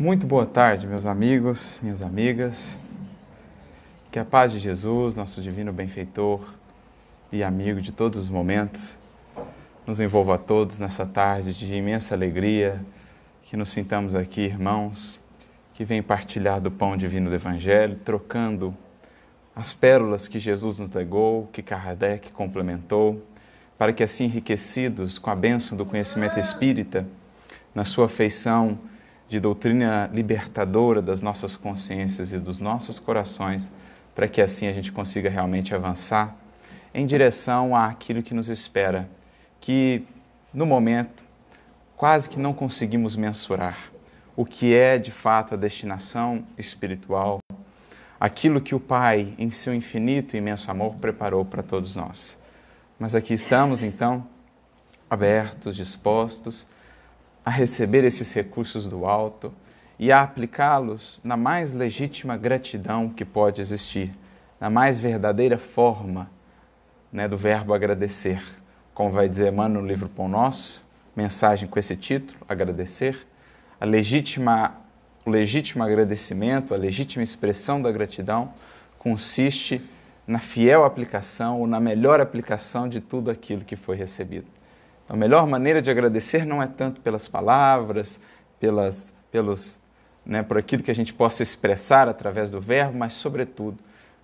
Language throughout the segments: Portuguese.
Muito boa tarde, meus amigos, minhas amigas. Que a paz de Jesus, nosso divino benfeitor e amigo de todos os momentos, nos envolva a todos nessa tarde de imensa alegria, que nos sintamos aqui, irmãos, que vêm partilhar do pão divino do Evangelho, trocando as pérolas que Jesus nos legou, que Kardec complementou, para que assim enriquecidos com a bênção do conhecimento espírita, na sua feição de doutrina libertadora das nossas consciências e dos nossos corações, para que assim a gente consiga realmente avançar em direção àquilo que nos espera, que no momento quase que não conseguimos mensurar o que é de fato a destinação espiritual, aquilo que o Pai, em seu infinito e imenso amor, preparou para todos nós. Mas aqui estamos então, abertos, dispostos a receber esses recursos do alto e a aplicá-los na mais legítima gratidão que pode existir, na mais verdadeira forma né, do verbo agradecer. Como vai dizer Emmanuel no livro Pão Nosso, mensagem com esse título, agradecer, a legítima, o legítimo agradecimento, a legítima expressão da gratidão consiste na fiel aplicação ou na melhor aplicação de tudo aquilo que foi recebido. A melhor maneira de agradecer não é tanto pelas palavras, pelas, pelos, né, por aquilo que a gente possa expressar através do verbo, mas, sobretudo,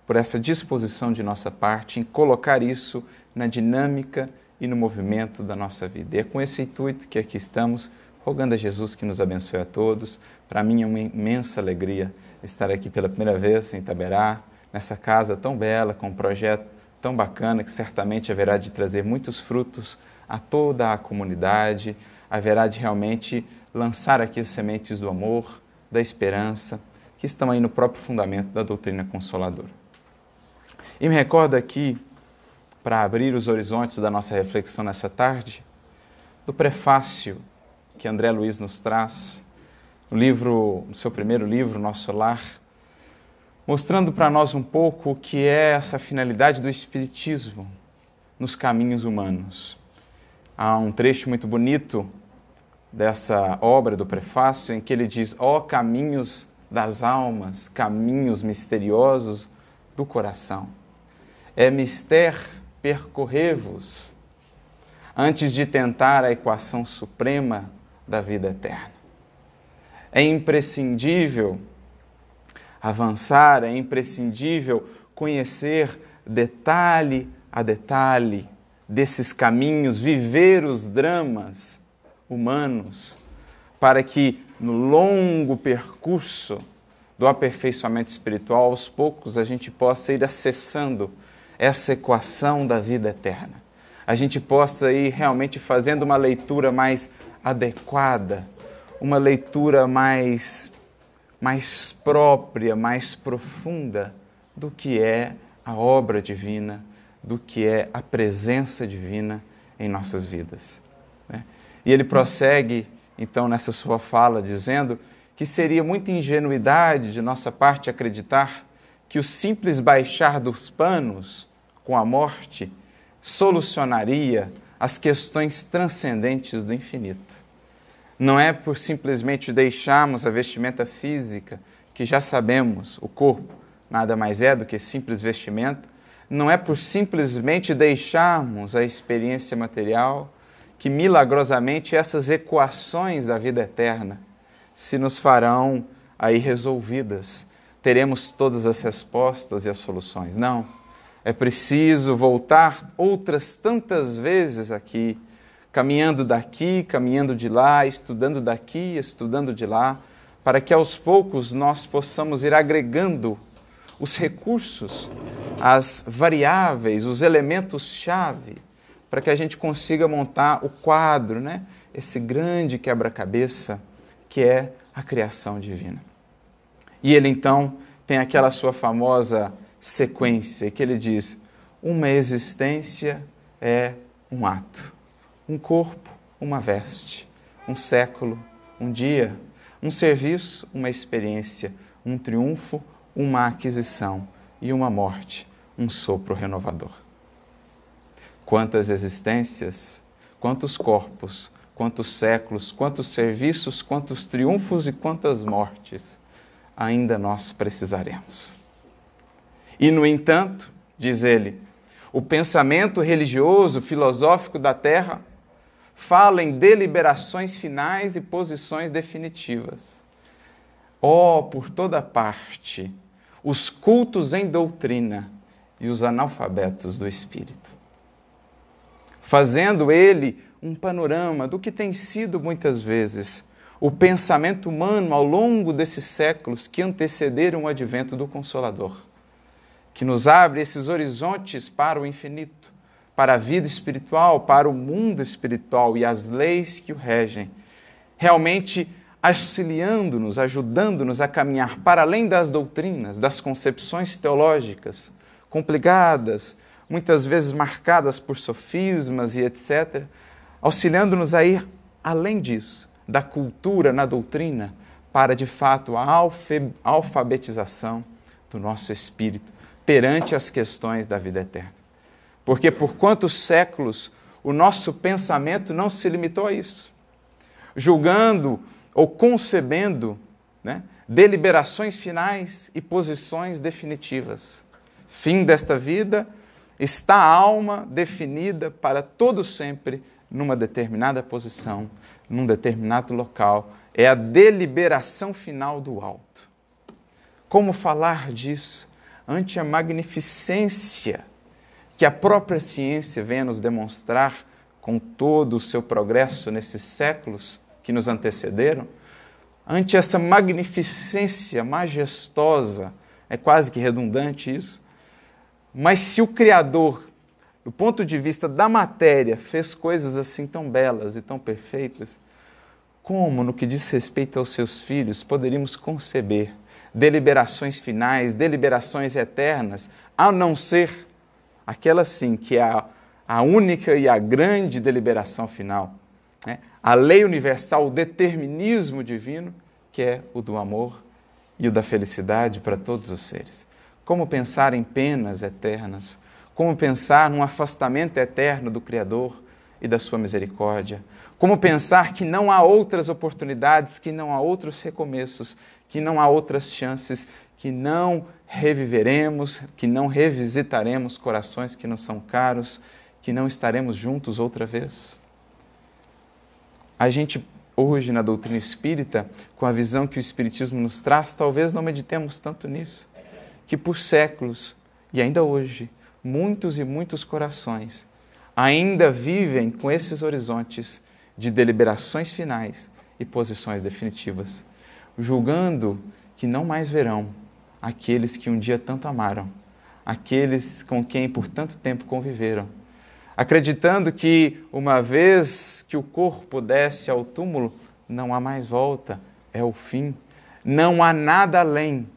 por essa disposição de nossa parte em colocar isso na dinâmica e no movimento da nossa vida. E é com esse intuito que aqui estamos, rogando a Jesus que nos abençoe a todos. Para mim é uma imensa alegria estar aqui pela primeira vez em Taberá, nessa casa tão bela, com um projeto tão bacana que certamente haverá de trazer muitos frutos a toda a comunidade, haverá de realmente lançar aqui as sementes do amor, da esperança, que estão aí no próprio fundamento da doutrina consoladora. E me recordo aqui, para abrir os horizontes da nossa reflexão nessa tarde, do prefácio que André Luiz nos traz, no livro, no seu primeiro livro, Nosso Lar, mostrando para nós um pouco o que é essa finalidade do Espiritismo nos caminhos humanos. Há um trecho muito bonito dessa obra do prefácio em que ele diz: Ó oh, caminhos das almas, caminhos misteriosos do coração. É mister percorrer-vos antes de tentar a equação suprema da vida eterna. É imprescindível avançar, é imprescindível conhecer detalhe a detalhe desses caminhos, viver os dramas humanos, para que no longo percurso do aperfeiçoamento espiritual, aos poucos a gente possa ir acessando essa equação da vida eterna. A gente possa ir realmente fazendo uma leitura mais adequada, uma leitura mais mais própria, mais profunda do que é a obra divina do que é a presença divina em nossas vidas. Né? E ele prossegue, então, nessa sua fala, dizendo que seria muita ingenuidade de nossa parte acreditar que o simples baixar dos panos com a morte solucionaria as questões transcendentes do infinito. Não é por simplesmente deixarmos a vestimenta física, que já sabemos, o corpo nada mais é do que simples vestimenta, não é por simplesmente deixarmos a experiência material que milagrosamente essas equações da vida eterna se nos farão aí resolvidas. Teremos todas as respostas e as soluções. Não. É preciso voltar outras tantas vezes aqui, caminhando daqui, caminhando de lá, estudando daqui, estudando de lá, para que aos poucos nós possamos ir agregando os recursos, as variáveis, os elementos-chave, para que a gente consiga montar o quadro, né? esse grande quebra-cabeça que é a criação divina. E ele então tem aquela sua famosa sequência que ele diz: uma existência é um ato, um corpo, uma veste, um século, um dia, um serviço, uma experiência, um triunfo, uma aquisição e uma morte, um sopro renovador. Quantas existências, quantos corpos, quantos séculos, quantos serviços, quantos triunfos e quantas mortes ainda nós precisaremos. E, no entanto, diz ele, o pensamento religioso, filosófico da terra fala em deliberações finais e posições definitivas. Oh, por toda parte, os cultos em doutrina e os analfabetos do espírito. Fazendo ele um panorama do que tem sido muitas vezes o pensamento humano ao longo desses séculos que antecederam o advento do Consolador, que nos abre esses horizontes para o infinito, para a vida espiritual, para o mundo espiritual e as leis que o regem, realmente auxiliando-nos, ajudando-nos a caminhar para além das doutrinas, das concepções teológicas complicadas, muitas vezes marcadas por sofismas e etc., auxiliando-nos a ir além disso, da cultura na doutrina, para de fato a alfabetização do nosso espírito perante as questões da vida eterna. Porque por quantos séculos o nosso pensamento não se limitou a isso, julgando ou concebendo né, deliberações finais e posições definitivas. Fim desta vida, está a alma definida para todo sempre numa determinada posição, num determinado local. É a deliberação final do alto. Como falar disso ante a magnificência que a própria ciência vem a nos demonstrar com todo o seu progresso nesses séculos que nos antecederam? Ante essa magnificência majestosa, é quase que redundante isso, mas se o Criador do ponto de vista da matéria, fez coisas assim tão belas e tão perfeitas, como, no que diz respeito aos seus filhos, poderíamos conceber deliberações finais, deliberações eternas, a não ser aquela sim que é a, única e a grande deliberação final, né? A lei universal, o determinismo divino, que é o do amor e o da felicidade para todos os seres. Como pensar em penas eternas? Como pensar num afastamento eterno do Criador e da sua misericórdia? Como pensar que não há outras oportunidades, que não há outros recomeços, que não há outras chances, que não reviveremos, que não revisitaremos corações que nos são caros, que não estaremos juntos outra vez? A gente, hoje, na doutrina espírita, com a visão que o Espiritismo nos traz, talvez não meditemos tanto nisso, que por séculos e ainda hoje muitos e muitos corações ainda vivem com esses horizontes de deliberações finais e posições definitivas, julgando que não mais verão aqueles que um dia tanto amaram, aqueles com quem por tanto tempo conviveram, acreditando que uma vez que o corpo desce ao túmulo, não há mais volta, é o fim, não há nada além,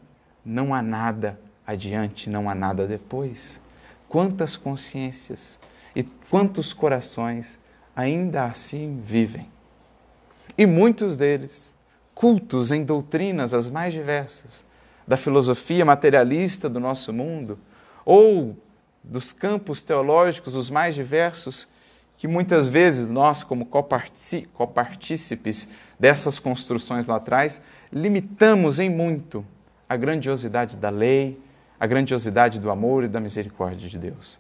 não há nada adiante, não há nada depois quantas consciências e quantos corações ainda assim vivem. E muitos deles, cultos em doutrinas as mais diversas, da filosofia materialista do nosso mundo, ou dos campos teológicos os mais diversos, que muitas vezes nós, como copartícipes dessas construções lá atrás, limitamos em muito a grandiosidade da lei, a grandiosidade do amor e da misericórdia de Deus.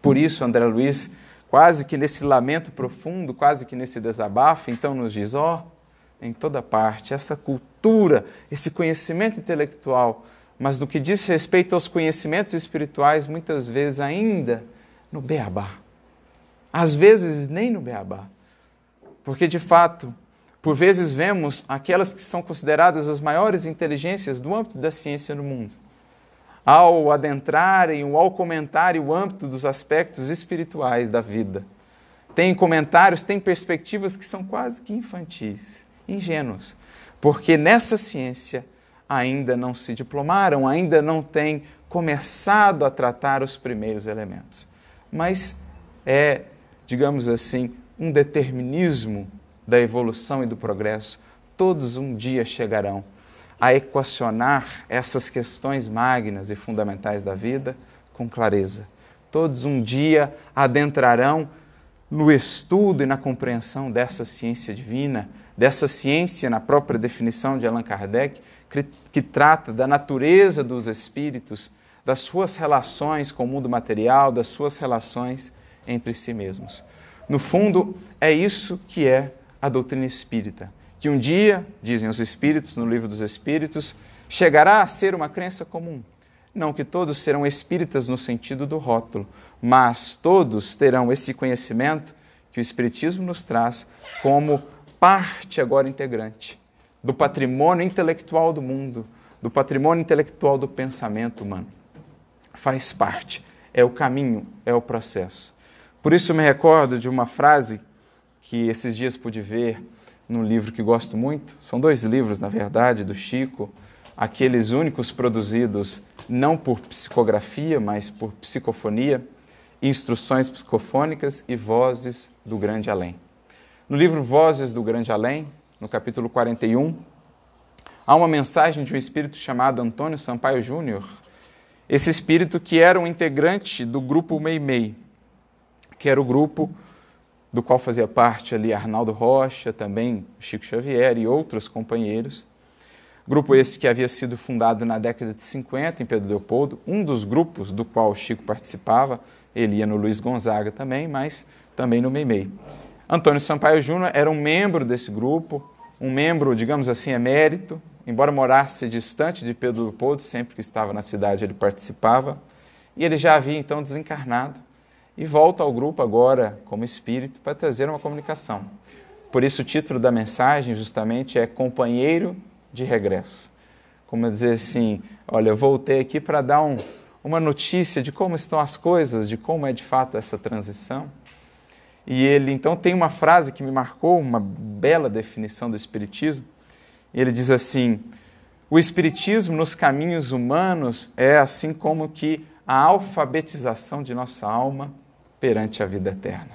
Por isso, André Luiz, quase que nesse lamento profundo, quase que nesse desabafo, então nos diz: ó, oh, em toda parte, essa cultura, esse conhecimento intelectual, mas no que diz respeito aos conhecimentos espirituais, muitas vezes ainda no beabá. Às vezes nem no beabá. Porque, de fato, por vezes vemos aquelas que são consideradas as maiores inteligências do âmbito da ciência no mundo ao adentrarem ou ao comentarem o âmbito dos aspectos espirituais da vida. Tem comentários, tem perspectivas que são quase que infantis, ingênuos, porque nessa ciência ainda não se diplomaram, ainda não têm começado a tratar os primeiros elementos. Mas é, digamos assim, um determinismo da evolução e do progresso. Todos um dia chegarão a equacionar essas questões magnas e fundamentais da vida com clareza. Todos um dia adentrarão no estudo e na compreensão dessa ciência divina, dessa ciência na própria definição de Allan Kardec, que, trata da natureza dos espíritos, das suas relações com o mundo material, das suas relações entre si mesmos. No fundo, é isso que é a doutrina espírita. Que um dia, dizem os espíritos no livro dos Espíritos, chegará a ser uma crença comum. Não que todos serão espíritas no sentido do rótulo, mas todos terão esse conhecimento que o Espiritismo nos traz como parte agora integrante do patrimônio intelectual do mundo, do patrimônio intelectual do pensamento humano. Faz parte, é o caminho, é o processo. Por isso me recordo de uma frase que esses dias pude ver num livro que gosto muito. São dois livros, na verdade, do Chico, aqueles únicos produzidos não por psicografia, mas por psicofonia, instruções psicofônicas e vozes do grande além. No livro Vozes do Grande Além, no capítulo 41, há uma mensagem de um espírito chamado Antônio Sampaio Júnior. Esse espírito que era um integrante do grupo Meimei, que era o grupo do qual fazia parte ali Arnaldo Rocha, também Chico Xavier e outros companheiros. Grupo esse que havia sido fundado na década de 50 em Pedro Leopoldo, um dos grupos do qual Chico participava, ele ia no Luiz Gonzaga também, mas também no Meimei. Antônio Sampaio Júnior era um membro desse grupo, um membro, digamos assim, emérito, embora morasse distante de Pedro Leopoldo, sempre que estava na cidade ele participava, e ele já havia então desencarnado e volta ao grupo agora como espírito para trazer uma comunicação. Por isso o título da mensagem justamente é Companheiro de Regresso. Como dizer assim, olha, eu voltei aqui para dar um, uma notícia de como estão as coisas, de como é de fato essa transição. E ele então tem uma frase que me marcou, uma bela definição do Espiritismo. Ele diz assim: o Espiritismo nos caminhos humanos é assim como que a alfabetização de nossa alma perante a vida eterna.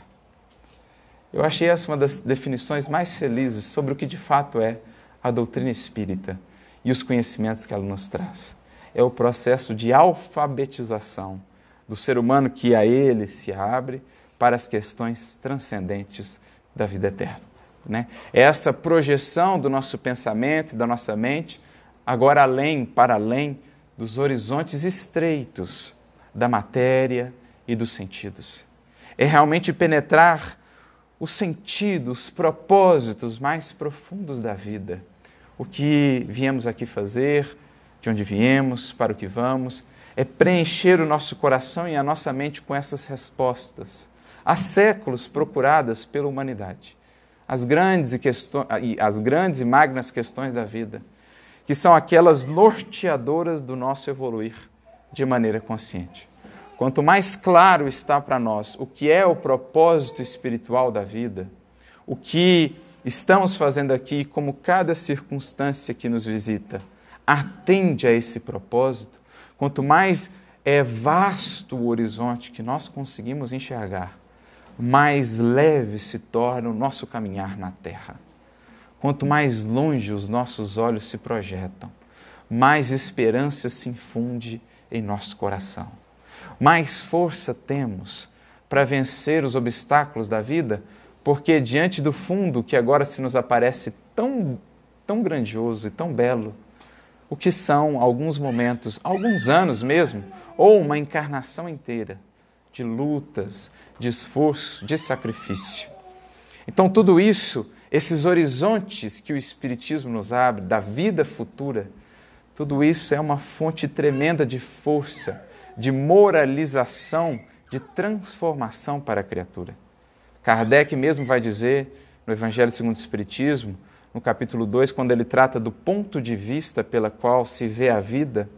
Eu achei essa uma das definições mais felizes sobre o que de fato é a doutrina espírita e os conhecimentos que ela nos traz. É o processo de alfabetização do ser humano que a ele se abre para as questões transcendentes da vida eterna. Né? Essa projeção do nosso pensamento e da nossa mente, agora além, para além dos horizontes estreitos da matéria e dos sentidos é realmente penetrar o sentido, os propósitos mais profundos da vida. O que viemos aqui fazer, de onde viemos, para o que vamos, é preencher o nosso coração e a nossa mente com essas respostas, há séculos procuradas pela humanidade. As grandes e, as grandes e magnas questões da vida, que são aquelas norteadoras do nosso evoluir de maneira consciente. Quanto mais claro está para nós o que é o propósito espiritual da vida, o que estamos fazendo aqui, como cada circunstância que nos visita atende a esse propósito, quanto mais é vasto o horizonte que nós conseguimos enxergar, mais leve se torna o nosso caminhar na terra. Quanto mais longe os nossos olhos se projetam, mais esperança se infunde em nosso coração mais força temos para vencer os obstáculos da vida, porque diante do fundo que agora se nos aparece tão, tão grandioso e tão belo, o que são alguns momentos, alguns anos mesmo, ou uma encarnação inteira de lutas, de esforço, de sacrifício. Então, tudo isso, esses horizontes que o Espiritismo nos abre, da vida futura, tudo isso é uma fonte tremenda de força de moralização, de transformação para a criatura. Kardec mesmo vai dizer no Evangelho segundo o Espiritismo, no capítulo 2, quando ele trata do ponto de vista pela qual se vê a vida,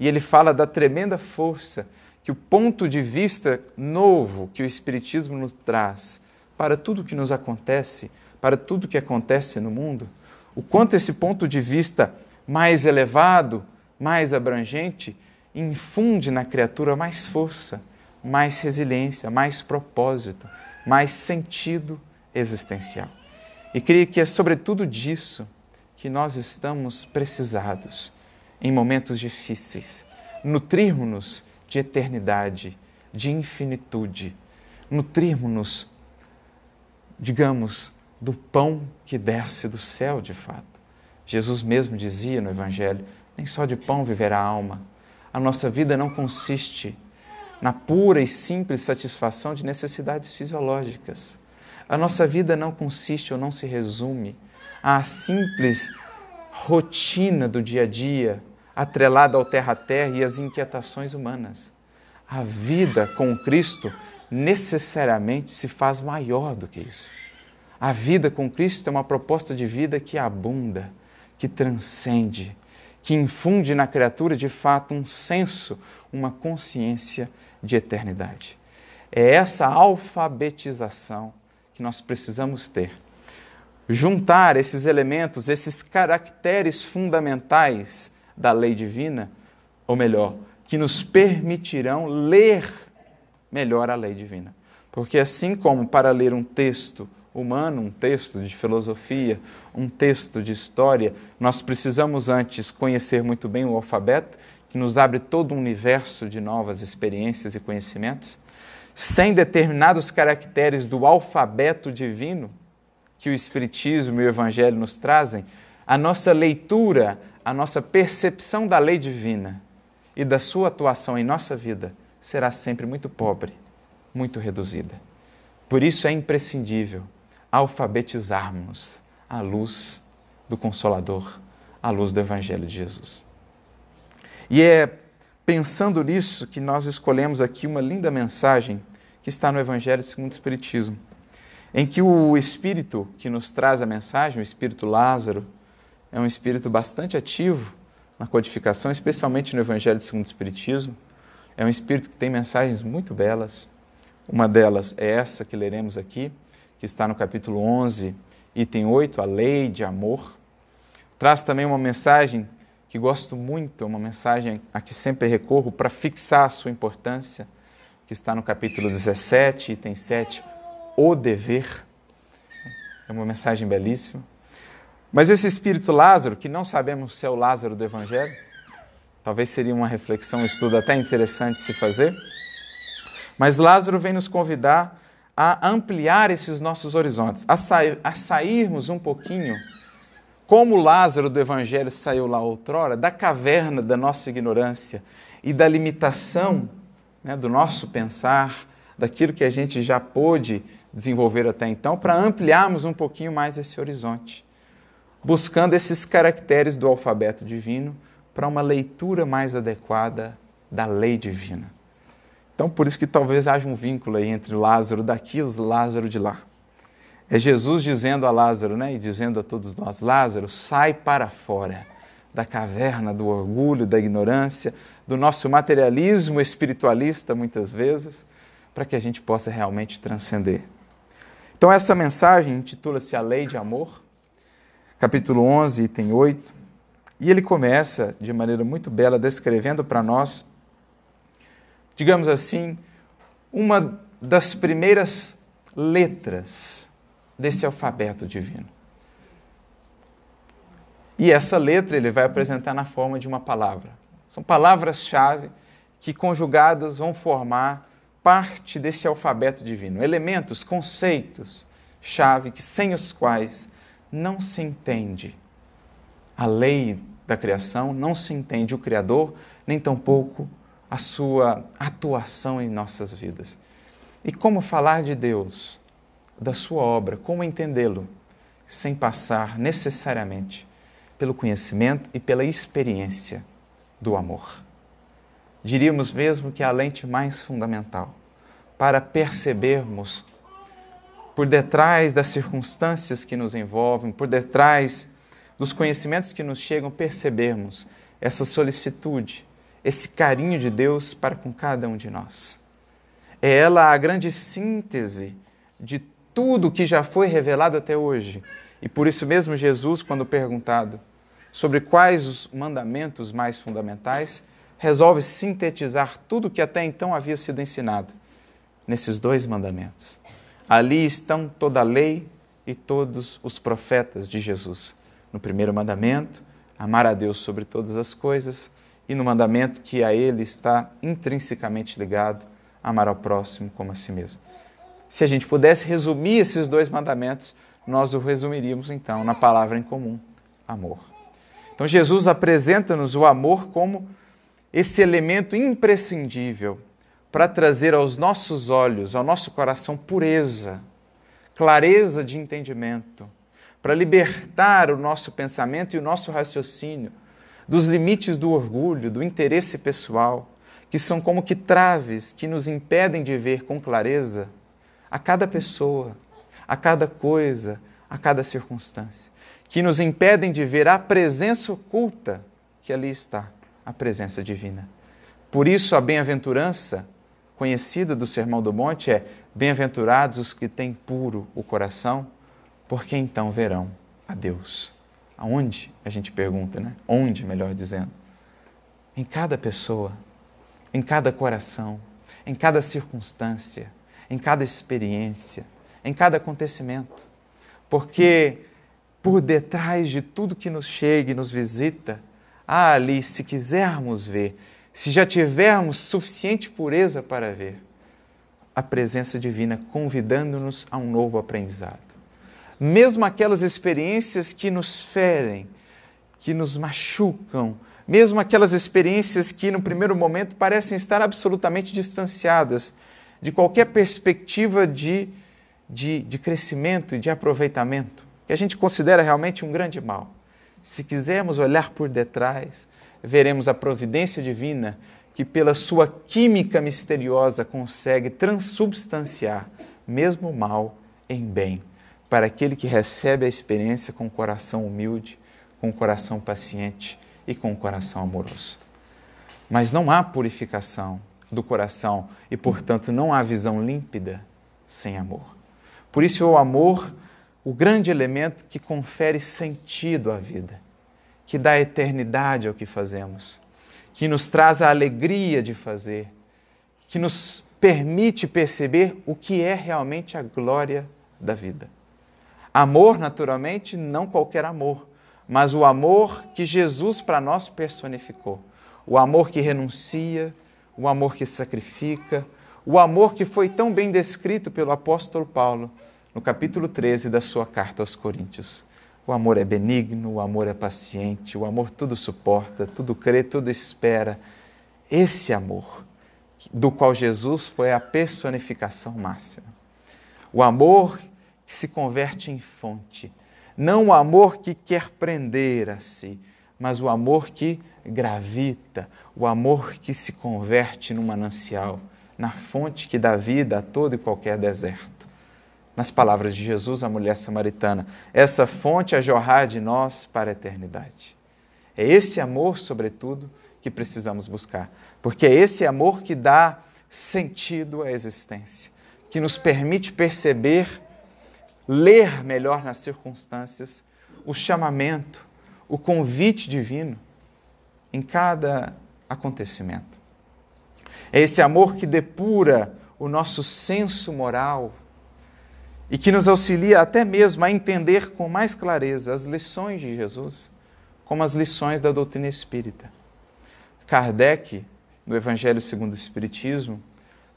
e ele fala da tremenda força que o ponto de vista novo que o Espiritismo nos traz para tudo que nos acontece, para tudo que acontece no mundo, o quanto esse ponto de vista mais elevado, mais abrangente, infunde na criatura mais força, mais resiliência, mais propósito, mais sentido existencial. E creio que é sobretudo disso que nós estamos precisados em momentos difíceis. Nutrirmos-nos de eternidade, de infinitude, nutrirmos-nos digamos, do pão que desce do céu de fato. Jesus mesmo dizia no Evangelho: nem só de pão viverá a alma. A nossa vida não consiste na pura e simples satisfação de necessidades fisiológicas. A nossa vida não consiste ou não se resume à simples rotina do dia a dia, atrelada ao terra a terra e às inquietações humanas. A vida com Cristo necessariamente se faz maior do que isso. A vida com Cristo é uma proposta de vida que abunda, que transcende, que infunde na criatura de fato um senso, uma consciência de eternidade. É essa alfabetização que nós precisamos ter. Juntar esses elementos, esses caracteres fundamentais da lei divina, ou melhor, que nos permitirão ler melhor a lei divina. Porque assim como para ler um texto humano, um texto de filosofia, um texto de história, nós precisamos antes conhecer muito bem o alfabeto, que nos abre todo um universo de novas experiências e conhecimentos. Sem determinados caracteres do alfabeto divino que o Espiritismo e o Evangelho nos trazem, a nossa leitura, a nossa percepção da lei divina e da sua atuação em nossa vida será sempre muito pobre, muito reduzida. Por isso é imprescindível alfabetizarmos à luz do Consolador, à luz do Evangelho de Jesus. E é pensando nisso que nós escolhemos aqui uma linda mensagem que está no Evangelho segundo o Espiritismo, em que o Espírito que nos traz a mensagem, o Espírito Lázaro, é um espírito bastante ativo na codificação, especialmente no Evangelho segundo o Espiritismo. É um espírito que tem mensagens muito belas. Uma delas é essa que leremos aqui, que está no capítulo 11, item 8, a lei de amor. Traz também uma mensagem que gosto muito, uma mensagem a que sempre recorro para fixar a sua importância, que está no capítulo 17, item 7, o dever. É uma mensagem belíssima. Mas esse espírito Lázaro, que não sabemos se é o Lázaro do Evangelho, talvez seria uma reflexão, um estudo até interessante se fazer. Mas Lázaro vem nos convidar a ampliar esses nossos horizontes, a, sair, a sairmos um pouquinho, como Lázaro do Evangelho saiu lá outrora, da caverna da nossa ignorância e da limitação né, do nosso pensar, daquilo que a gente já pôde desenvolver até então, para ampliarmos um pouquinho mais esse horizonte, buscando esses caracteres do alfabeto divino para uma leitura mais adequada da lei divina. Então, por isso que talvez haja um vínculo aí entre Lázaro daqui e os Lázaro de lá. É Jesus dizendo a Lázaro, né, e dizendo a todos nós: Lázaro, sai para fora da caverna do orgulho, da ignorância, do nosso materialismo espiritualista, muitas vezes, para que a gente possa realmente transcender. Então, essa mensagem intitula-se A Lei de Amor, capítulo 11, item 8, e ele começa de maneira muito bela descrevendo para nós digamos assim, uma das primeiras letras desse alfabeto divino. E essa letra ele vai apresentar na forma de uma palavra. São palavras-chave que, conjugadas, vão formar parte desse alfabeto divino. Elementos, conceitos, chave, que sem os quais não se entende a lei da criação, não se entende o Criador, nem tampouco a sua atuação em nossas vidas. E como falar de Deus, da sua obra, como entendê-lo, sem passar necessariamente pelo conhecimento e pela experiência do amor. Diríamos mesmo que é a lente mais fundamental para percebermos por detrás das circunstâncias que nos envolvem, por detrás dos conhecimentos que nos chegam, percebermos essa solicitude esse carinho de Deus para com cada um de nós. É ela a grande síntese de tudo que já foi revelado até hoje. E por isso mesmo, Jesus, quando perguntado sobre quais os mandamentos mais fundamentais, resolve sintetizar tudo que até então havia sido ensinado nesses dois mandamentos. Ali estão toda a lei e todos os profetas de Jesus. No primeiro mandamento, amar a Deus sobre todas as coisas e no mandamento que a ele está intrinsecamente ligado, amar ao próximo como a si mesmo. Se a gente pudesse resumir esses dois mandamentos, nós o resumiríamos então na palavra em comum: amor. Então Jesus apresenta-nos o amor como esse elemento imprescindível para trazer aos nossos olhos, ao nosso coração, pureza, clareza de entendimento, para libertar o nosso pensamento e o nosso raciocínio dos limites do orgulho, do interesse pessoal, que são como que traves que nos impedem de ver com clareza a cada pessoa, a cada coisa, a cada circunstância, que nos impedem de ver a presença oculta que ali está, a presença divina. Por isso, a bem-aventurança conhecida do Sermão do Monte é: Bem-aventurados os que têm puro o coração, porque então verão a Deus. Aonde? A gente pergunta, né? Onde, melhor dizendo? Em cada pessoa, em cada coração, em cada circunstância, em cada experiência, em cada acontecimento. Porque por detrás de tudo que nos chega e nos visita, há ali, se quisermos ver, se já tivermos suficiente pureza para ver, a presença divina convidando-nos a um novo aprendizado. Mesmo aquelas experiências que nos ferem, que nos machucam, mesmo aquelas experiências que no primeiro momento parecem estar absolutamente distanciadas de qualquer perspectiva de, de, de crescimento e de aproveitamento, que a gente considera realmente um grande mal. Se quisermos olhar por detrás, veremos a providência divina que, pela sua química misteriosa, consegue transubstanciar mesmo o mal em bem, para aquele que recebe a experiência com o coração humilde, com o coração paciente e com o coração amoroso. Mas não há purificação do coração e, portanto, não há visão límpida sem amor. Por isso, o amor, o grande elemento que confere sentido à vida, que dá eternidade ao que fazemos que nos traz a alegria de fazer, que nos permite perceber o que é realmente a glória da vida. Amor, naturalmente, não qualquer amor, mas o amor que Jesus para nós personificou. O amor que renuncia, o amor que sacrifica, o amor que foi tão bem descrito pelo apóstolo Paulo no capítulo 13 da sua carta aos Coríntios. O amor é benigno, o amor é paciente, o amor tudo suporta, tudo crê, tudo espera. Esse amor, do qual Jesus foi a personificação máxima. O amor que se converte em fonte. Não o amor que quer prender a si, mas o amor que gravita, o amor que se converte num manancial, na fonte que dá vida a todo e qualquer deserto nas palavras de Jesus à mulher samaritana, essa fonte a jorrar de nós para a eternidade. É esse amor, sobretudo, que precisamos buscar, porque é esse amor que dá sentido à existência, que nos permite perceber, ler melhor nas circunstâncias o chamamento, o convite divino em cada acontecimento. É esse amor que depura o nosso senso moral e que nos auxilia até mesmo a entender com mais clareza as lições de Jesus, como as lições da doutrina espírita. Kardec, no Evangelho segundo o Espiritismo,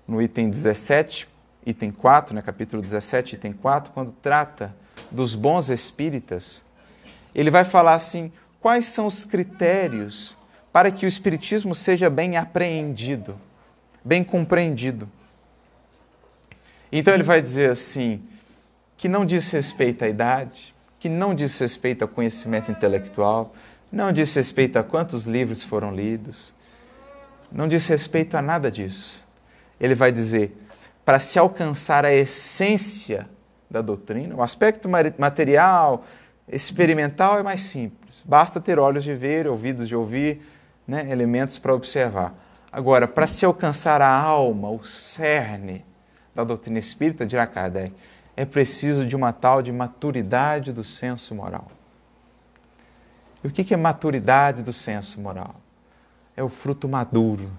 no item 17, item 4, né, capítulo 17, item 4, quando trata dos bons espíritas, ele vai falar assim: quais são os critérios para que o Espiritismo seja bem apreendido, bem compreendido. Então ele vai dizer assim: que não diz respeito à idade, que não diz respeito ao conhecimento intelectual, não diz respeito a quantos livros foram lidos, não diz respeito a nada disso. Ele vai dizer, para se alcançar a essência da doutrina, o aspecto material, experimental é mais simples. Basta ter olhos de ver, ouvidos de ouvir, né, elementos para observar. Agora, para se alcançar a alma, o cerne da doutrina espírita, dirá Kardec, é preciso de uma tal de maturidade do senso moral. E o que é maturidade do senso moral? É o fruto maduro.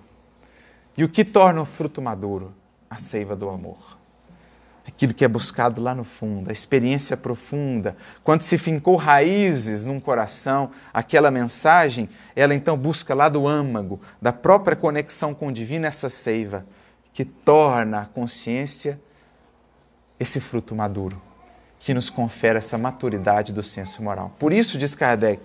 E o que torna o fruto maduro? A seiva do amor. Aquilo que é buscado lá no fundo, a experiência profunda. Quando se fincou raízes num coração, aquela mensagem, ela então busca lá do âmago, da própria conexão com o divino, essa seiva que torna a consciência esse fruto maduro que nos confere essa maturidade do senso moral. Por isso, diz Kardec,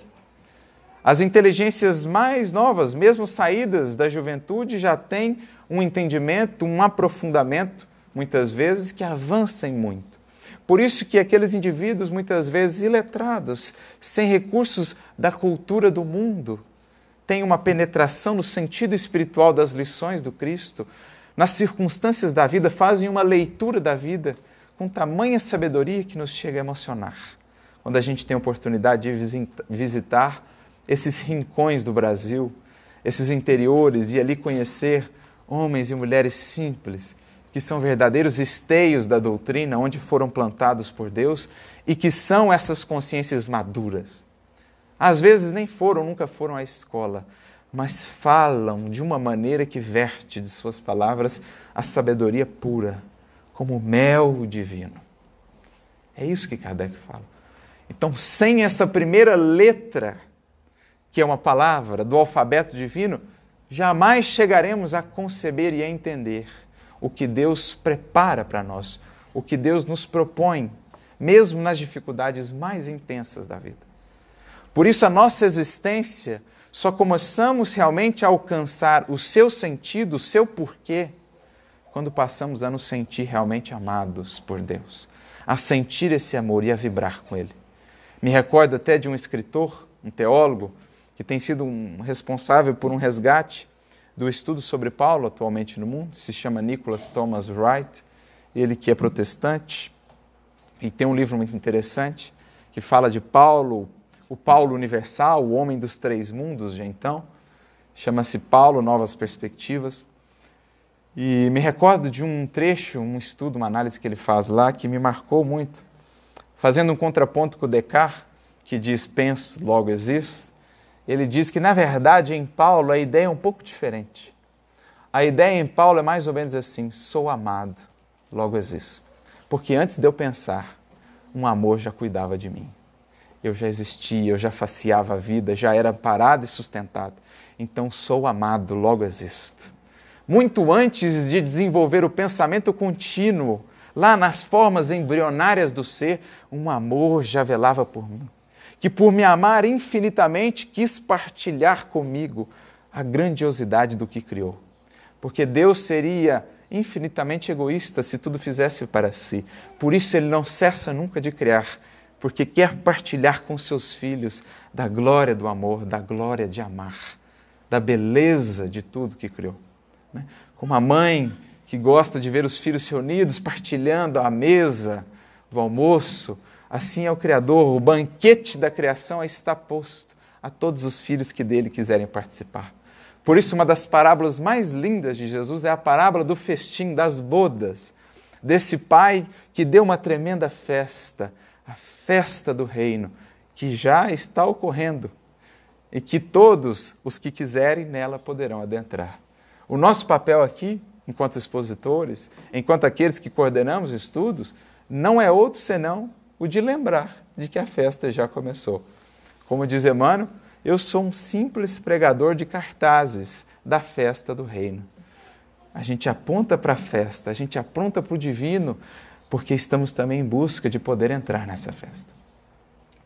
as inteligências mais novas, mesmo saídas da juventude, já têm um entendimento, um aprofundamento, muitas vezes, que avancem muito. Por isso que aqueles indivíduos, muitas vezes iletrados, sem recursos da cultura do mundo, têm uma penetração no sentido espiritual das lições do Cristo, nas circunstâncias da vida, fazem uma leitura da vida com tamanha sabedoria que nos chega a emocionar. Quando a gente tem a oportunidade de visitar esses rincões do Brasil, esses interiores e ali conhecer homens e mulheres simples que são verdadeiros esteios da doutrina, onde foram plantados por Deus e que são essas consciências maduras. Às vezes nem foram, nunca foram à escola, mas falam de uma maneira que verte de suas palavras a sabedoria pura, como mel divino. É isso que Kardec fala. Então, sem essa primeira letra, que é uma palavra do alfabeto divino, jamais chegaremos a conceber e a entender o que Deus prepara para nós, o que Deus nos propõe, mesmo nas dificuldades mais intensas da vida. Por isso, a nossa existência só começamos realmente a alcançar o seu sentido, o seu porquê, quando passamos a nos sentir realmente amados por Deus, a sentir esse amor e a vibrar com ele. Me recordo até de um escritor, um teólogo, que tem sido um responsável por um resgate do estudo sobre Paulo atualmente no mundo, se chama Nicholas Thomas Wright, ele que é protestante e tem um livro muito interessante que fala de Paulo, o Paulo universal, o homem dos três mundos de então, chama-se Paulo Novas Perspectivas. E me recordo de um trecho, um estudo, uma análise que ele faz lá que me marcou muito, fazendo um contraponto com Descartes, que diz penso, logo existo ele diz que, na verdade, em Paulo a ideia é um pouco diferente. A ideia em Paulo é mais ou menos assim: sou amado, logo existo. Porque antes de eu pensar, um amor já cuidava de mim. Eu já existia, eu já faceava a vida, já era parado e sustentado. Então sou amado, logo existo. Muito antes de desenvolver o pensamento contínuo, lá nas formas embrionárias do ser, um amor já velava por mim que por me amar infinitamente quis partilhar comigo a grandiosidade do que criou. Porque Deus seria infinitamente egoísta se tudo fizesse para si. Por isso ele não cessa nunca de criar, porque quer partilhar com seus filhos da glória do amor, da glória de amar, da beleza de tudo que criou. Né? Como a mãe que gosta de ver os filhos reunidos partilhando a mesa do almoço, Assim é o Criador, o banquete da criação está posto a todos os filhos que dele quiserem participar. Por isso, uma das parábolas mais lindas de Jesus é a parábola do festim, das bodas, desse pai que deu uma tremenda festa, a festa do reino, que já está ocorrendo e que todos os que quiserem nela poderão adentrar. O nosso papel aqui, enquanto expositores, enquanto aqueles que coordenamos estudos, não é outro senão o de lembrar de que a festa já começou. Como diz Emmanuel, eu sou um simples pregador de cartazes da festa do reino. A gente aponta para a festa, a gente aponta para o divino, porque estamos também em busca de poder entrar nessa festa.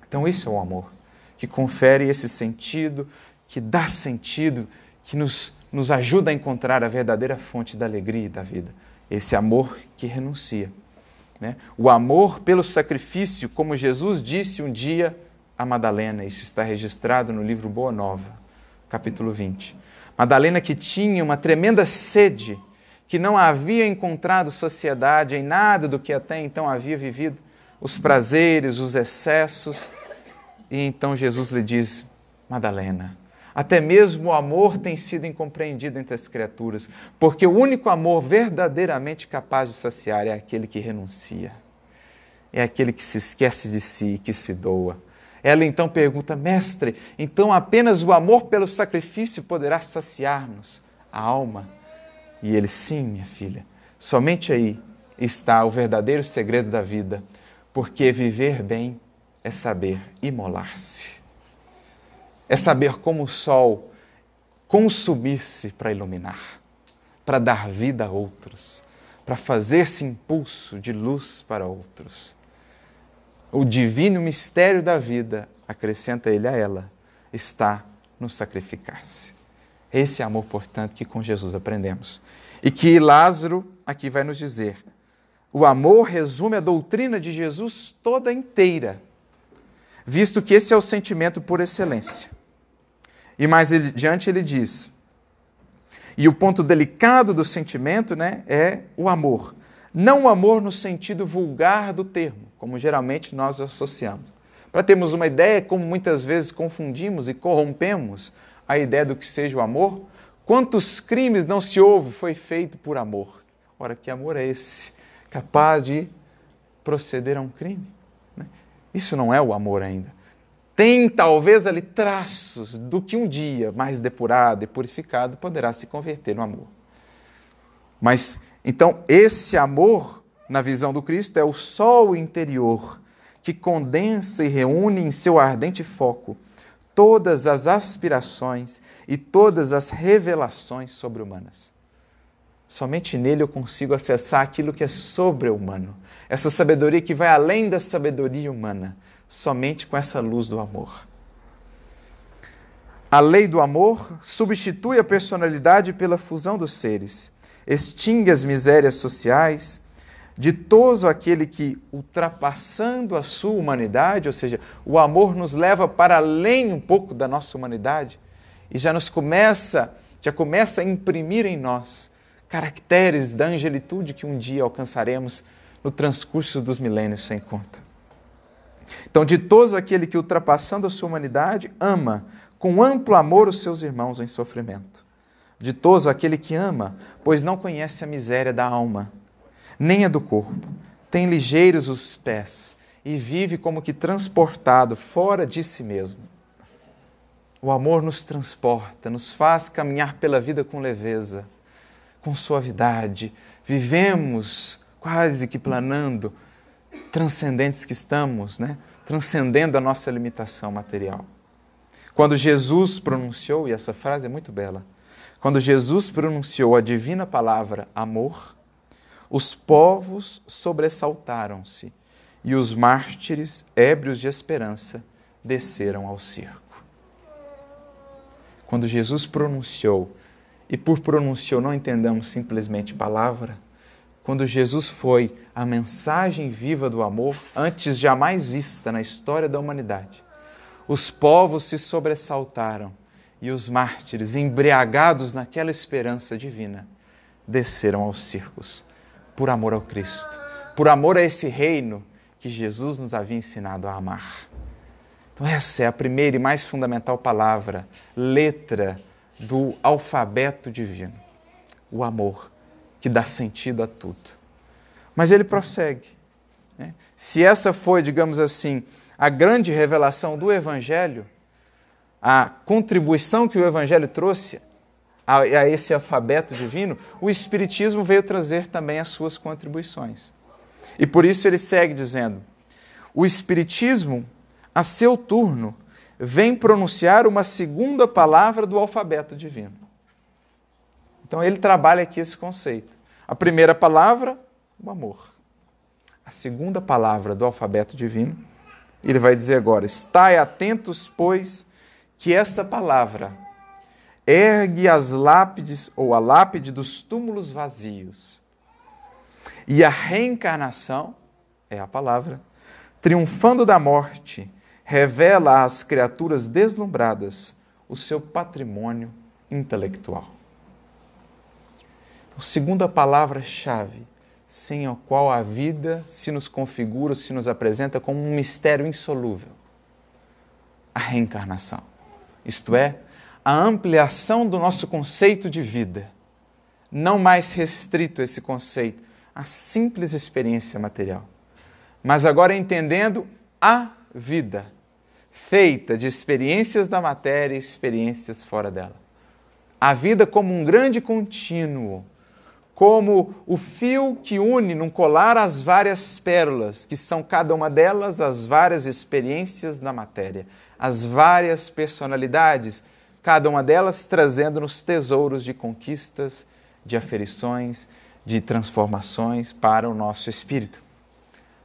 Então, isso é o amor, que confere esse sentido, que dá sentido, que nos, nos ajuda a encontrar a verdadeira fonte da alegria e da vida. Esse amor que renuncia. Né? O amor pelo sacrifício, como Jesus disse um dia a Madalena, isso está registrado no livro Boa Nova, capítulo 20. Madalena que tinha uma tremenda sede, que não havia encontrado sociedade em nada do que até então havia vivido, os prazeres, os excessos. E então Jesus lhe diz: Madalena, até mesmo o amor tem sido incompreendido entre as criaturas, porque o único amor verdadeiramente capaz de saciar é aquele que renuncia, é aquele que se esquece de si e que se doa. Ela então pergunta, mestre, então apenas o amor pelo sacrifício poderá saciar-nos, a alma? E ele, sim, minha filha, somente aí está o verdadeiro segredo da vida, porque viver bem é saber imolar-se é saber como o sol consumir-se para iluminar, para dar vida a outros, para fazer-se impulso de luz para outros. O divino mistério da vida, acrescenta ele a ela, está no sacrificar-se. Esse é amor, portanto, que com Jesus aprendemos. E que Lázaro aqui vai nos dizer. O amor resume a doutrina de Jesus toda inteira, visto que esse é o sentimento por excelência. E mais adiante ele diz: e o ponto delicado do sentimento né, é o amor. Não o amor no sentido vulgar do termo, como geralmente nós associamos. Para termos uma ideia, como muitas vezes confundimos e corrompemos a ideia do que seja o amor, quantos crimes não se houve foi feito por amor? Ora, que amor é esse? Capaz de proceder a um crime? Né? Isso não é o amor ainda tem talvez ali traços do que um dia, mais depurado e purificado, poderá se converter no amor. Mas então esse amor, na visão do Cristo, é o sol interior que condensa e reúne em seu ardente foco todas as aspirações e todas as revelações sobre-humanas. Somente nele eu consigo acessar aquilo que é sobre-humano, essa sabedoria que vai além da sabedoria humana, somente com essa luz do amor. A lei do amor substitui a personalidade pela fusão dos seres, extingue as misérias sociais, ditoso aquele que, ultrapassando a sua humanidade, ou seja, o amor nos leva para além um pouco da nossa humanidade e já nos começa, já começa a imprimir em nós caracteres da angelitude que um dia alcançaremos no transcurso dos milênios sem conta. Então, ditoso aquele que, ultrapassando a sua humanidade, ama com amplo amor os seus irmãos em sofrimento. Ditoso aquele que ama, pois não conhece a miséria da alma, nem a do corpo. Tem ligeiros os pés e vive como que transportado fora de si mesmo. O amor nos transporta, nos faz caminhar pela vida com leveza, com suavidade. Vivemos quase que planando transcendentes que estamos, né? transcendendo a nossa limitação material. Quando Jesus pronunciou, e essa frase é muito bela, quando Jesus pronunciou a divina palavra amor, os povos sobressaltaram-se e os mártires, ébrios de esperança, desceram ao circo. Quando Jesus pronunciou, e por pronunciou não entendamos simplesmente palavra, quando Jesus foi a mensagem viva do amor, antes jamais vista na história da humanidade, os povos se sobressaltaram e os mártires, embriagados naquela esperança divina, desceram aos circos por amor ao Cristo, por amor a esse reino que Jesus nos havia ensinado a amar. Então, essa é a primeira e mais fundamental palavra, letra do alfabeto divino: o amor que dá sentido a tudo. Mas ele prossegue. Né? Se essa foi, digamos assim, a grande revelação do Evangelho, a contribuição que o Evangelho trouxe a, a esse alfabeto divino, o Espiritismo veio trazer também as suas contribuições. E por isso ele segue dizendo: o Espiritismo, a seu turno, vem pronunciar uma segunda palavra do alfabeto divino. Então ele trabalha aqui esse conceito. A primeira palavra, o amor. A segunda palavra do alfabeto divino, ele vai dizer agora: Estai atentos, pois, que essa palavra ergue as lápides ou a lápide dos túmulos vazios. E a reencarnação é a palavra, triunfando da morte, revela às criaturas deslumbradas o seu patrimônio intelectual. A segunda palavra-chave, sem a qual a vida se nos configura, se nos apresenta como um mistério insolúvel: a reencarnação. Isto é, a ampliação do nosso conceito de vida, não mais restrito esse conceito à simples experiência material, mas agora entendendo a vida, feita de experiências da matéria e experiências fora dela. A vida como um grande contínuo como o fio que une num colar as várias pérolas, que são cada uma delas as várias experiências da matéria, as várias personalidades, cada uma delas trazendo-nos tesouros de conquistas, de aferições, de transformações para o nosso espírito.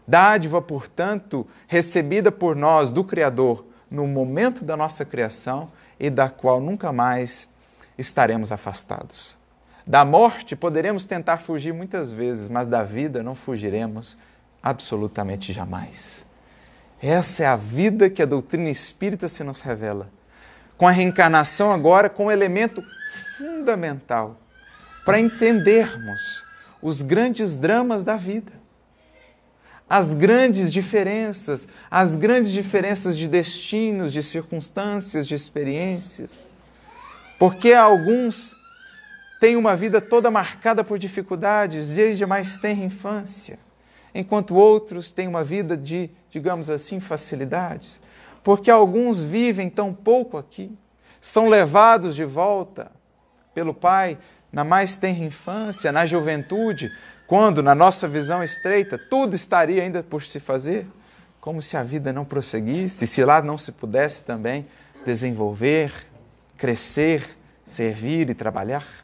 Dádiva, portanto, recebida por nós do Criador no momento da nossa criação e da qual nunca mais estaremos afastados. Da morte poderemos tentar fugir muitas vezes, mas da vida não fugiremos absolutamente jamais. Essa é a vida que a doutrina espírita se nos revela. Com a reencarnação, agora, com um elemento fundamental para entendermos os grandes dramas da vida, as grandes diferenças, as grandes diferenças de destinos, de circunstâncias, de experiências. Porque alguns têm uma vida toda marcada por dificuldades desde a mais tenra infância enquanto outros têm uma vida de, digamos assim, facilidades. Porque alguns vivem tão pouco aqui, são levados de volta pelo Pai na mais tenra infância, na juventude, quando, na nossa visão estreita, tudo estaria ainda por se fazer, como se a vida não prosseguisse, se lá não se pudesse também desenvolver, crescer, servir e trabalhar.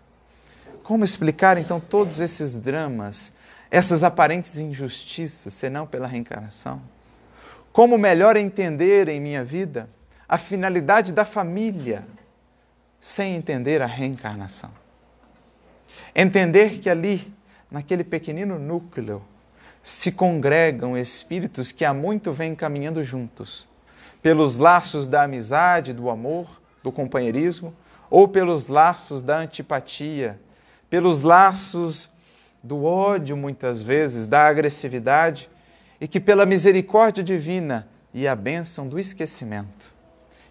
Como explicar então todos esses dramas essas aparentes injustiças, senão pela reencarnação? Como melhor entender em minha vida a finalidade da família sem entender a reencarnação? Entender que ali, naquele pequenino núcleo, se congregam espíritos que há muito vêm caminhando juntos, pelos laços da amizade, do amor, do companheirismo, ou pelos laços da antipatia, pelos laços do ódio, muitas vezes, da agressividade, e que pela misericórdia divina e a bênção do esquecimento,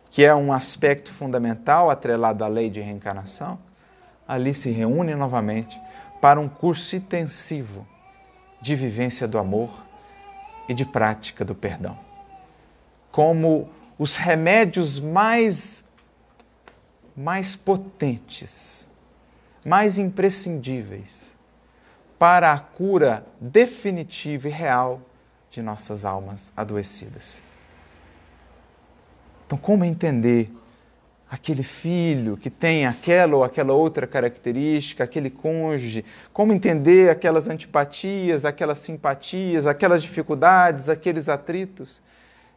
que é um aspecto fundamental atrelado à lei de reencarnação, ali se reúnem novamente para um curso intensivo de vivência do amor e de prática do perdão. Como os remédios mais mais potentes, mais imprescindíveis para a cura definitiva e real de nossas almas adoecidas. Então, como entender aquele filho que tem aquela ou aquela outra característica, aquele cônjuge? Como entender aquelas antipatias, aquelas simpatias, aquelas dificuldades, aqueles atritos,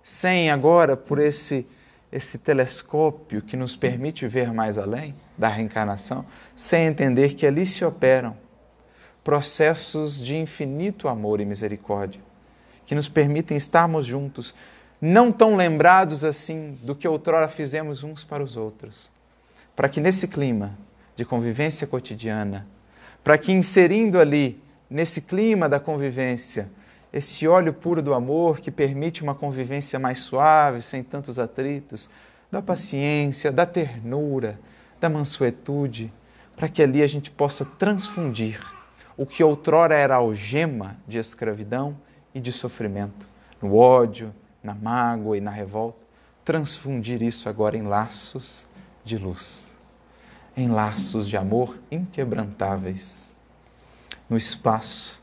sem agora, por esse, esse telescópio que nos permite ver mais além da reencarnação, sem entender que ali se operam processos de infinito amor e misericórdia, que nos permitem estarmos juntos, não tão lembrados assim do que outrora fizemos uns para os outros, para que nesse clima de convivência cotidiana, para que inserindo ali, nesse clima da convivência, esse óleo puro do amor que permite uma convivência mais suave, sem tantos atritos, da paciência, da ternura, da mansuetude, para que ali a gente possa transfundir o que outrora era algema de escravidão e de sofrimento, no ódio, na mágoa e na revolta, transfundir isso agora em laços de luz, em laços de amor inquebrantáveis, no espaço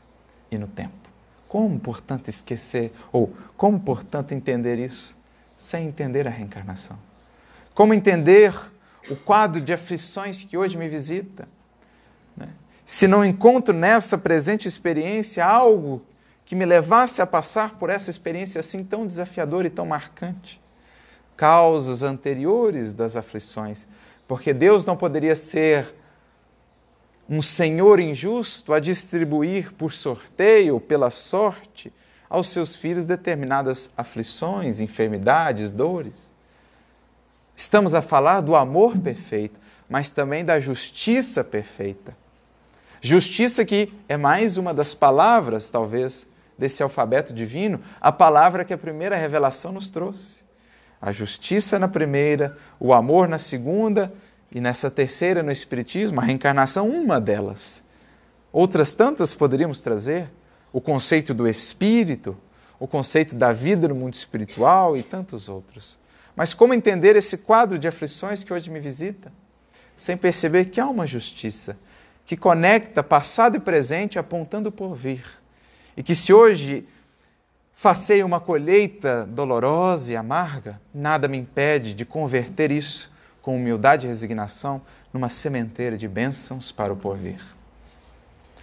e no tempo. Como, portanto, esquecer, ou como, portanto, entender isso sem entender a reencarnação? Como entender o quadro de aflições que hoje me visita? Né? se não encontro nessa presente experiência algo que me levasse a passar por essa experiência assim tão desafiadora e tão marcante. Causas anteriores das aflições, porque Deus não poderia ser um senhor injusto a distribuir por sorteio, pela sorte, aos seus filhos determinadas aflições, enfermidades, dores. Estamos a falar do amor perfeito, mas também da justiça perfeita. Justiça que é mais uma das palavras, talvez, desse alfabeto divino, a palavra que a primeira revelação nos trouxe. A justiça na primeira, o amor na segunda e nessa terceira no Espiritismo, a reencarnação, uma delas. Outras tantas poderíamos trazer, o conceito do Espírito, o conceito da vida no mundo espiritual e tantos outros. Mas como entender esse quadro de aflições que hoje me visita? Sem perceber que há uma justiça que conecta passado e presente apontando por vir. E que se hoje facei uma colheita dolorosa e amarga, nada me impede de converter isso com humildade e resignação numa sementeira de bênçãos para o porvir.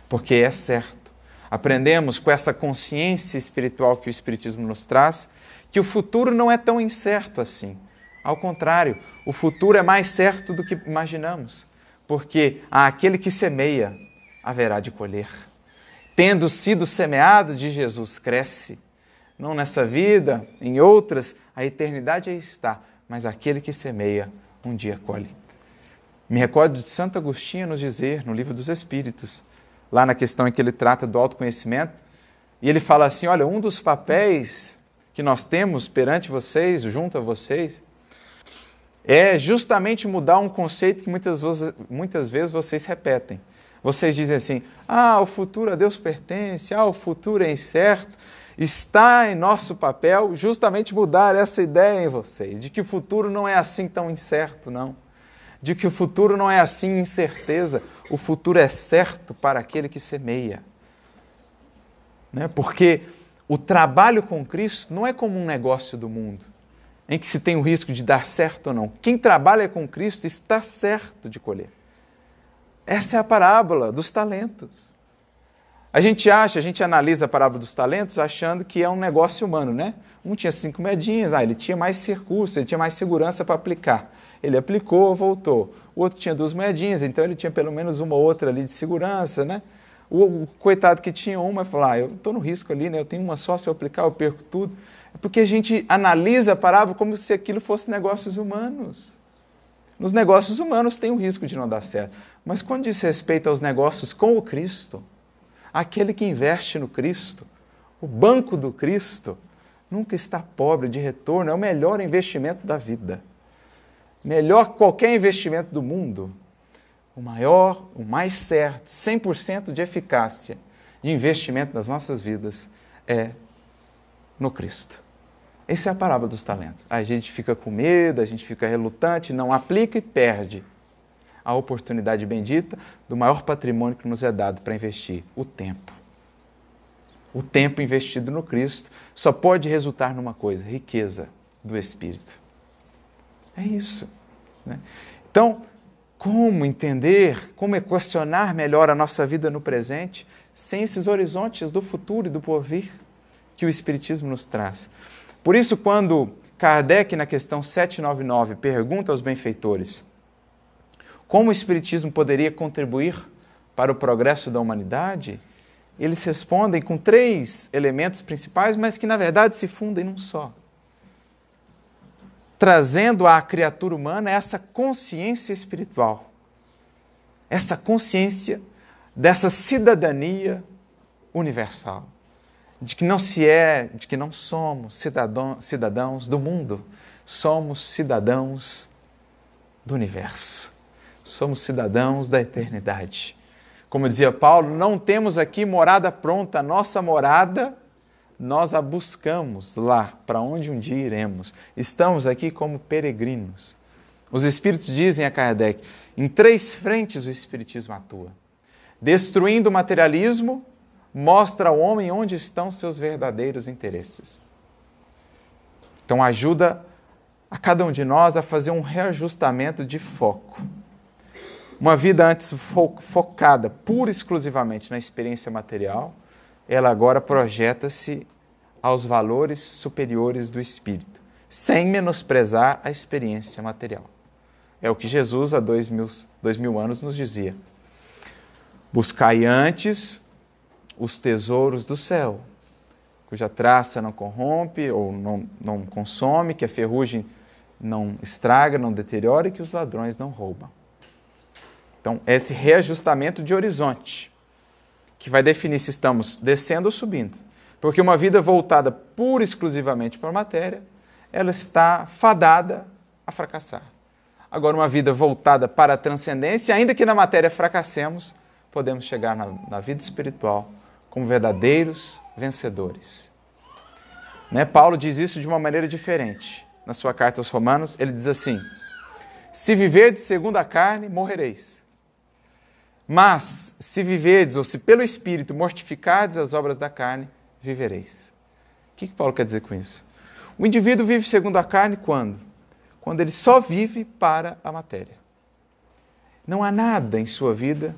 porque é certo. Aprendemos com essa consciência espiritual que o Espiritismo nos traz que o futuro não é tão incerto assim. Ao contrário, o futuro é mais certo do que imaginamos, porque aquele que semeia haverá de colher. Tendo sido semeado de Jesus, cresce. Não nessa vida, em outras, a eternidade aí está, mas aquele que semeia, um dia colhe. Me recordo de Santo Agostinho nos dizer, no Livro dos Espíritos, lá na questão em que ele trata do autoconhecimento, e ele fala assim: olha, um dos papéis que nós temos perante vocês, junto a vocês, é justamente mudar um conceito que muitas muitas vezes vocês repetem. Vocês dizem assim: ah, o futuro a Deus pertence, ah, o futuro é incerto. Está em nosso papel justamente mudar essa ideia em vocês, de que o futuro não é assim tão incerto, não. De que o futuro não é assim incerteza. O futuro é certo para aquele que semeia. Né? Porque o trabalho com Cristo não é como um negócio do mundo em que se tem o risco de dar certo ou não. Quem trabalha com Cristo está certo de colher. Essa é a parábola dos talentos. A gente acha, a gente analisa a parábola dos talentos achando que é um negócio humano, né? Um tinha cinco moedinhas, ah, ele tinha mais recursos, ele tinha mais segurança para aplicar. Ele aplicou, voltou. O outro tinha duas moedinhas, então ele tinha pelo menos uma ou outra ali de segurança, né? O, coitado que tinha uma falou: ah, eu estou no risco ali, né? Eu tenho uma só, se eu aplicar, eu perco tudo. Porque a gente analisa a parábola como se aquilo fosse negócios humanos. Nos negócios humanos tem o risco de não dar certo. Mas quando diz respeito aos negócios com o Cristo, aquele que investe no Cristo, o banco do Cristo, nunca está pobre de retorno, é o melhor investimento da vida. Melhor que qualquer investimento do mundo. O maior, o mais certo, 100% de eficácia de investimento das nossas vidas é no Cristo. Essa é a parábola dos talentos. A gente fica com medo, a gente fica relutante, não aplica e perde a oportunidade bendita do maior patrimônio que nos é dado para investir: o tempo. O tempo investido no Cristo só pode resultar numa coisa: riqueza do Espírito. É isso. Né? Então, como entender, como equacionar melhor a nossa vida no presente sem esses horizontes do futuro e do porvir que o Espiritismo nos traz? Por isso, quando Kardec, na questão 799, pergunta aos benfeitores como o Espiritismo poderia contribuir para o progresso da humanidade, eles respondem com três elementos principais, mas que na verdade se fundem num só. Trazendo à criatura humana essa consciência espiritual, essa consciência dessa cidadania universal de que não se é, de que não somos cidadão, cidadãos do mundo, somos cidadãos do universo. Somos cidadãos da eternidade. Como dizia Paulo, não temos aqui morada pronta, nossa morada nós a buscamos lá, para onde um dia iremos. Estamos aqui como peregrinos. Os Espíritos dizem a Kardec: em três frentes o Espiritismo atua: destruindo o materialismo, mostra ao homem onde estão seus verdadeiros interesses. Então, ajuda a cada um de nós a fazer um reajustamento de foco. Uma vida antes fo focada pura e exclusivamente na experiência material, ela agora projeta-se aos valores superiores do espírito, sem menosprezar a experiência material. É o que Jesus, há dois mil, dois mil anos, nos dizia. Buscai antes os tesouros do céu, cuja traça não corrompe ou não, não consome, que a ferrugem não estraga, não deteriora e que os ladrões não roubam. Então, esse reajustamento de horizonte, que vai definir se estamos descendo ou subindo. Porque uma vida voltada pura e exclusivamente para a matéria, ela está fadada a fracassar. Agora, uma vida voltada para a transcendência, ainda que na matéria fracassemos, podemos chegar na, na vida espiritual como verdadeiros vencedores. Né? Paulo diz isso de uma maneira diferente. Na sua carta aos Romanos, ele diz assim: Se viverdes segundo a carne, morrereis. Mas se viverdes, ou se pelo Espírito mortificardes as obras da carne, vivereis. O que, que Paulo quer dizer com isso? O indivíduo vive segundo a carne quando? Quando ele só vive para a matéria. Não há nada em sua vida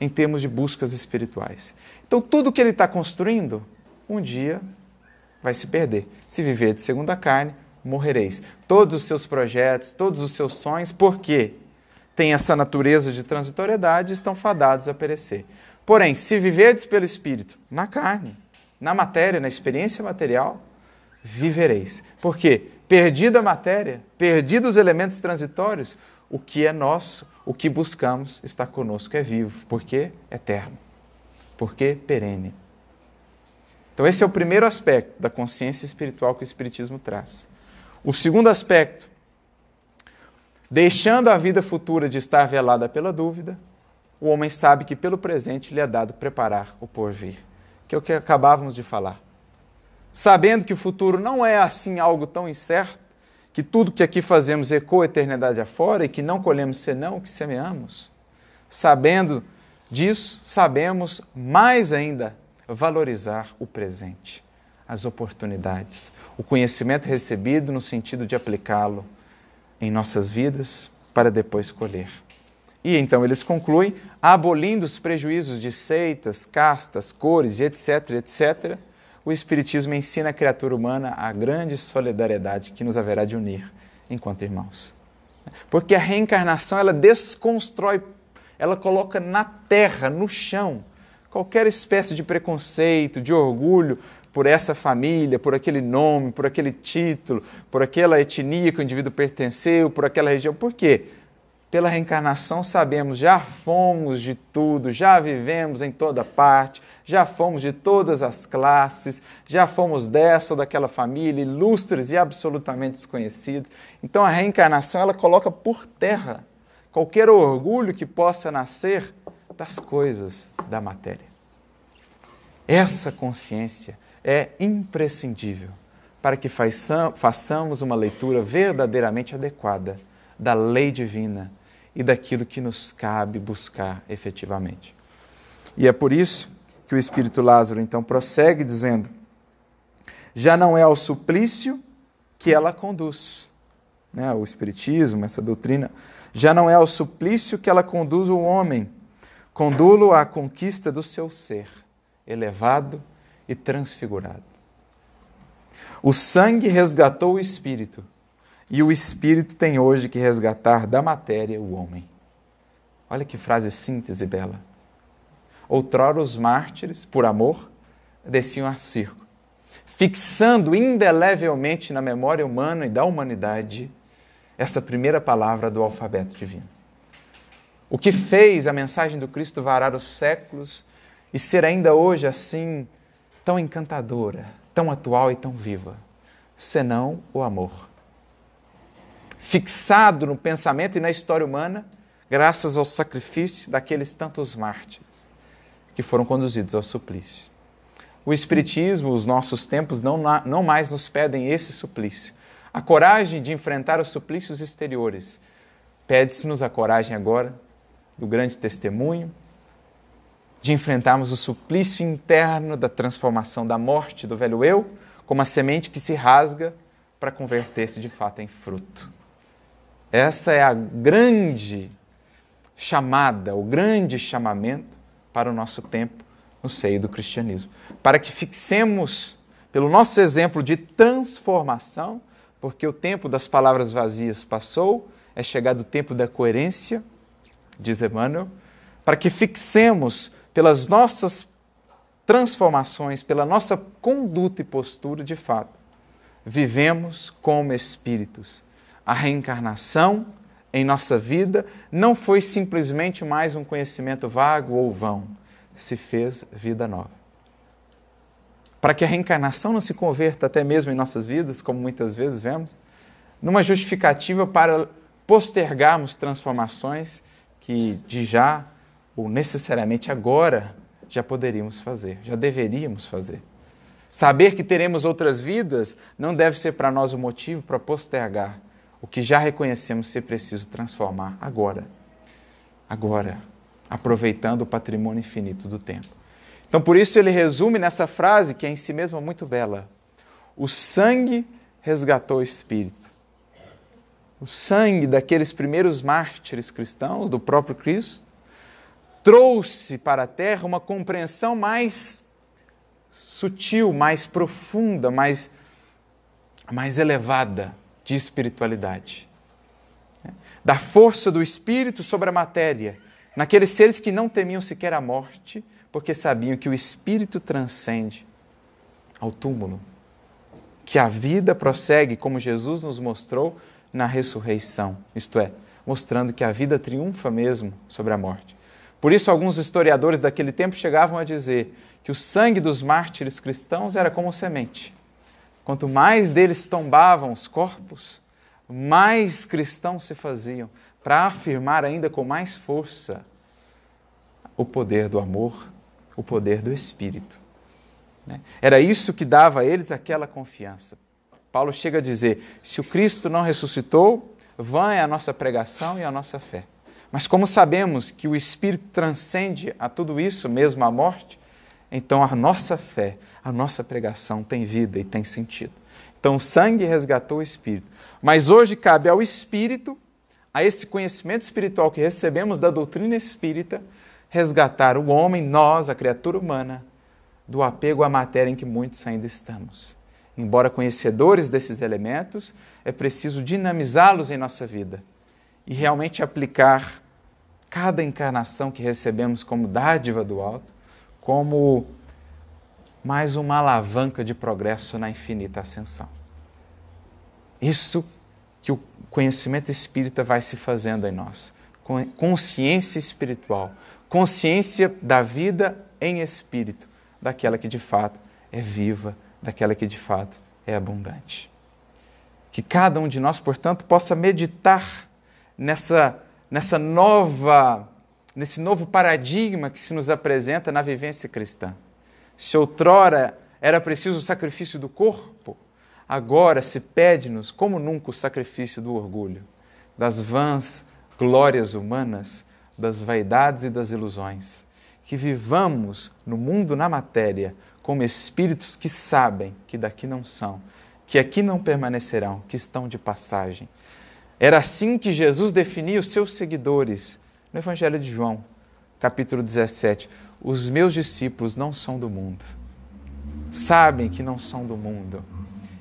em termos de buscas espirituais. Então, tudo que ele está construindo, um dia vai se perder. Se viver de segunda carne, morrereis. Todos os seus projetos, todos os seus sonhos, porque têm essa natureza de transitoriedade, estão fadados a perecer. Porém, se viverdes pelo Espírito, na carne, na matéria, na experiência material, vivereis. Por quê? Perdida a matéria, perdidos os elementos transitórios, o que é nosso, o que buscamos está conosco, é vivo, porque eterno, porque perene. Então, esse é o primeiro aspecto da consciência espiritual que o Espiritismo traz. O segundo aspecto, deixando a vida futura de estar velada pela dúvida, o homem sabe que pelo presente lhe é dado preparar o porvir, que é o que acabávamos de falar. Sabendo que o futuro não é assim algo tão incerto, que tudo que aqui fazemos ecoa a eternidade afora e que não colhemos senão o que semeamos. Sabendo disso, sabemos mais ainda valorizar o presente, as oportunidades, o conhecimento recebido no sentido de aplicá-lo em nossas vidas para depois colher. E então eles concluem, abolindo os prejuízos de seitas, castas, cores, etc., etc., o Espiritismo ensina a criatura humana a grande solidariedade que nos haverá de unir enquanto irmãos. Porque a reencarnação, ela desconstrói, ela coloca na terra, no chão, qualquer espécie de preconceito, de orgulho por essa família, por aquele nome, por aquele título, por aquela etnia que o indivíduo pertenceu, por aquela região. Por quê? Pela reencarnação sabemos, já fomos de tudo, já vivemos em toda parte, já fomos de todas as classes, já fomos dessa ou daquela família, ilustres e absolutamente desconhecidos. Então a reencarnação ela coloca por terra qualquer orgulho que possa nascer das coisas da matéria. Essa consciência é imprescindível para que façamos uma leitura verdadeiramente adequada da lei divina e daquilo que nos cabe buscar efetivamente. E é por isso que o Espírito Lázaro então prossegue dizendo: já não é ao suplício que ela conduz. Né? O Espiritismo, essa doutrina, já não é ao suplício que ela conduz o homem, condulo à conquista do seu ser, elevado e transfigurado. O sangue resgatou o espírito, e o espírito tem hoje que resgatar da matéria o homem. Olha que frase síntese bela. Outrora os mártires, por amor, desciam a circo, fixando indelevelmente na memória humana e da humanidade essa primeira palavra do alfabeto divino. O que fez a mensagem do Cristo varar os séculos e ser ainda hoje assim tão encantadora, tão atual e tão viva, senão o amor. Fixado no pensamento e na história humana, graças ao sacrifício daqueles tantos mártires que foram conduzidos ao suplício. O Espiritismo, os nossos tempos, não, não mais nos pedem esse suplício. A coragem de enfrentar os suplícios exteriores. Pede-se-nos a coragem agora do grande testemunho, de enfrentarmos o suplício interno da transformação da morte do velho eu, como a semente que se rasga para converter-se de fato em fruto. Essa é a grande chamada, o grande chamamento para o nosso tempo no seio do cristianismo. Para que fixemos, pelo nosso exemplo de transformação, porque o tempo das palavras vazias passou, é chegado o tempo da coerência diz Emmanuel, para que fixemos pelas nossas transformações, pela nossa conduta e postura, de fato, vivemos como espíritos. A reencarnação em nossa vida não foi simplesmente mais um conhecimento vago ou vão, se fez vida nova. Para que a reencarnação não se converta até mesmo em nossas vidas, como muitas vezes vemos, numa justificativa para postergarmos transformações que de já ou necessariamente agora já poderíamos fazer, já deveríamos fazer. Saber que teremos outras vidas não deve ser para nós o motivo para postergar o que já reconhecemos ser preciso transformar agora. Agora, aproveitando o patrimônio infinito do tempo. Então, por isso, ele resume nessa frase, que é em si mesma muito bela: O sangue resgatou o espírito o sangue daqueles primeiros mártires cristãos, do próprio Cristo, trouxe para a terra uma compreensão mais sutil, mais profunda, mais, mais elevada de espiritualidade. Da força do espírito sobre a matéria, naqueles seres que não temiam sequer a morte, porque sabiam que o espírito transcende ao túmulo, que a vida prossegue como Jesus nos mostrou na ressurreição, isto é, mostrando que a vida triunfa mesmo sobre a morte. Por isso, alguns historiadores daquele tempo chegavam a dizer que o sangue dos mártires cristãos era como semente. Quanto mais deles tombavam os corpos, mais cristãos se faziam, para afirmar ainda com mais força o poder do amor, o poder do Espírito. Né? Era isso que dava a eles aquela confiança. Paulo chega a dizer: se o Cristo não ressuscitou, vã é a nossa pregação e a nossa fé. Mas como sabemos que o Espírito transcende a tudo isso, mesmo a morte, então a nossa fé, a nossa pregação tem vida e tem sentido. Então o sangue resgatou o Espírito. Mas hoje cabe ao Espírito, a esse conhecimento espiritual que recebemos da doutrina espírita, resgatar o homem, nós, a criatura humana, do apego à matéria em que muitos ainda estamos. Embora conhecedores desses elementos, é preciso dinamizá-los em nossa vida e realmente aplicar cada encarnação que recebemos como dádiva do alto, como mais uma alavanca de progresso na infinita ascensão. Isso que o conhecimento espírita vai se fazendo em nós. Consciência espiritual, consciência da vida em espírito, daquela que de fato é viva, daquela que de fato é abundante. Que cada um de nós, portanto, possa meditar nessa, nessa nova, nesse novo paradigma que se nos apresenta na vivência cristã. Se outrora era preciso o sacrifício do corpo, agora se pede-nos, como nunca, o sacrifício do orgulho, das vãs glórias humanas, das vaidades e das ilusões. Que vivamos no mundo, na matéria, como espíritos que sabem que daqui não são, que aqui não permanecerão, que estão de passagem era assim que Jesus definia os seus seguidores no Evangelho de João, capítulo 17. Os meus discípulos não são do mundo. Sabem que não são do mundo.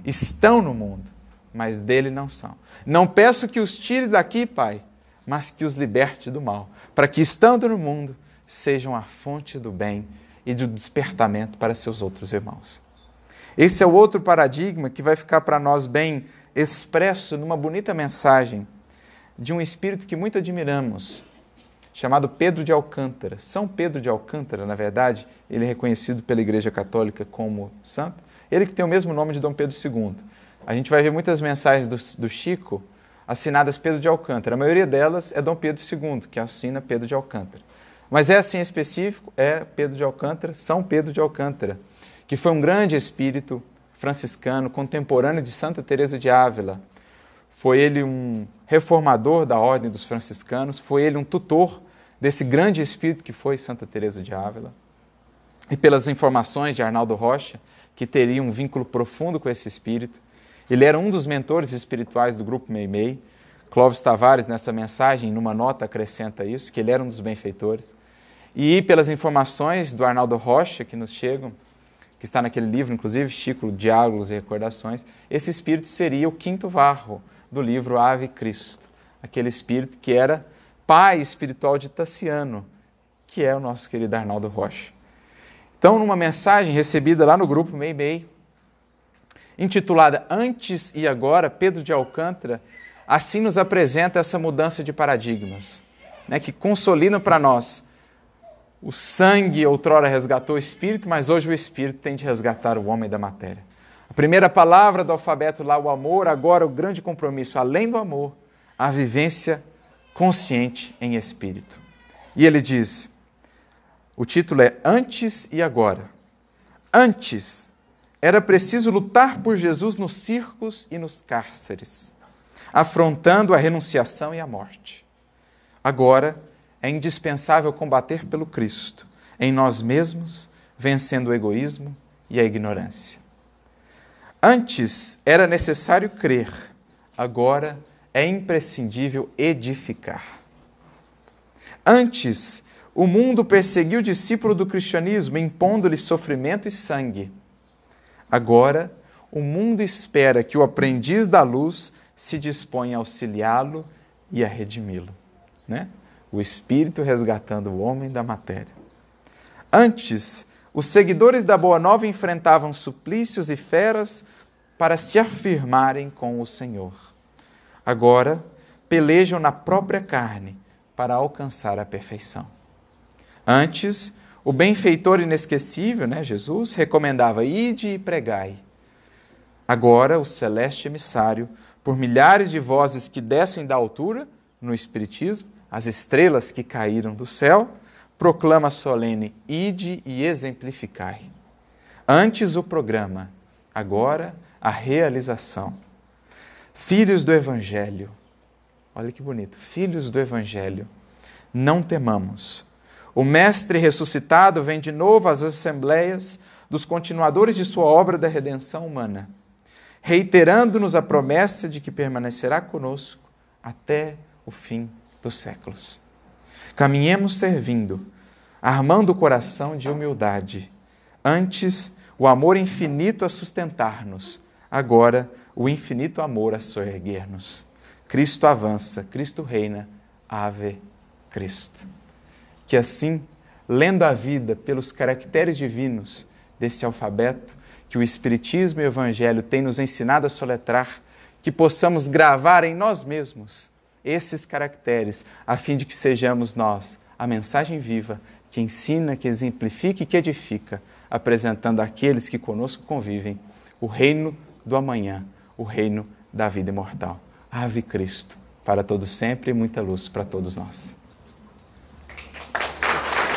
Estão no mundo, mas dele não são. Não peço que os tire daqui, Pai, mas que os liberte do mal, para que, estando no mundo, sejam a fonte do bem e do despertamento para seus outros irmãos. Esse é o outro paradigma que vai ficar para nós bem expresso numa bonita mensagem de um espírito que muito admiramos, chamado Pedro de Alcântara. São Pedro de Alcântara, na verdade, ele é reconhecido pela Igreja Católica como santo, ele que tem o mesmo nome de Dom Pedro II. A gente vai ver muitas mensagens do, do Chico assinadas Pedro de Alcântara. A maioria delas é Dom Pedro II, que assina Pedro de Alcântara. Mas é assim específico, é Pedro de Alcântara, São Pedro de Alcântara, que foi um grande espírito franciscano, contemporâneo de Santa Teresa de Ávila. Foi ele um reformador da ordem dos franciscanos, foi ele um tutor desse grande espírito que foi Santa Teresa de Ávila. E pelas informações de Arnaldo Rocha, que teria um vínculo profundo com esse espírito, ele era um dos mentores espirituais do grupo Meimei. Clóvis Tavares, nessa mensagem, numa nota, acrescenta isso, que ele era um dos benfeitores. E pelas informações do Arnaldo Rocha, que nos chegam, que está naquele livro, inclusive, Chico, Diálogos e Recordações, esse espírito seria o quinto varro do livro Ave Cristo, aquele espírito que era pai espiritual de Tassiano, que é o nosso querido Arnaldo Rocha. Então, numa mensagem recebida lá no grupo Mei Mei, intitulada Antes e Agora, Pedro de Alcântara, assim nos apresenta essa mudança de paradigmas, né, que consolidam para nós o sangue outrora resgatou o espírito, mas hoje o espírito tem de resgatar o homem da matéria. A primeira palavra do alfabeto lá, o amor, agora o grande compromisso, além do amor, a vivência consciente em espírito. E ele diz: o título é Antes e Agora. Antes era preciso lutar por Jesus nos circos e nos cárceres, afrontando a renunciação e a morte. Agora é indispensável combater pelo Cristo, em nós mesmos, vencendo o egoísmo e a ignorância. Antes era necessário crer, agora é imprescindível edificar. Antes, o mundo perseguiu o discípulo do cristianismo, impondo-lhe sofrimento e sangue. Agora, o mundo espera que o aprendiz da luz se disponha a auxiliá-lo e a redimi-lo. Né? O Espírito resgatando o homem da matéria. Antes, os seguidores da Boa Nova enfrentavam suplícios e feras para se afirmarem com o Senhor. Agora, pelejam na própria carne para alcançar a perfeição. Antes, o benfeitor inesquecível, né, Jesus, recomendava: ide e pregai. Agora, o celeste emissário, por milhares de vozes que descem da altura, no Espiritismo, as estrelas que caíram do céu, proclama solene: ide e exemplificai. Antes o programa, agora a realização. Filhos do Evangelho, olha que bonito, filhos do Evangelho, não temamos. O Mestre ressuscitado vem de novo às assembleias dos continuadores de sua obra da redenção humana, reiterando-nos a promessa de que permanecerá conosco até o fim dos séculos. Caminhemos servindo, armando o coração de humildade. Antes, o amor infinito a sustentar-nos, agora, o infinito amor a soerguer-nos. Cristo avança, Cristo reina, Ave Cristo. Que assim, lendo a vida pelos caracteres divinos desse alfabeto, que o Espiritismo e o Evangelho têm nos ensinado a soletrar, que possamos gravar em nós mesmos esses caracteres, a fim de que sejamos nós a mensagem viva que ensina, que exemplifica e que edifica, apresentando àqueles que conosco convivem o reino do amanhã, o reino da vida imortal. Ave Cristo, para todos sempre e muita luz para todos nós.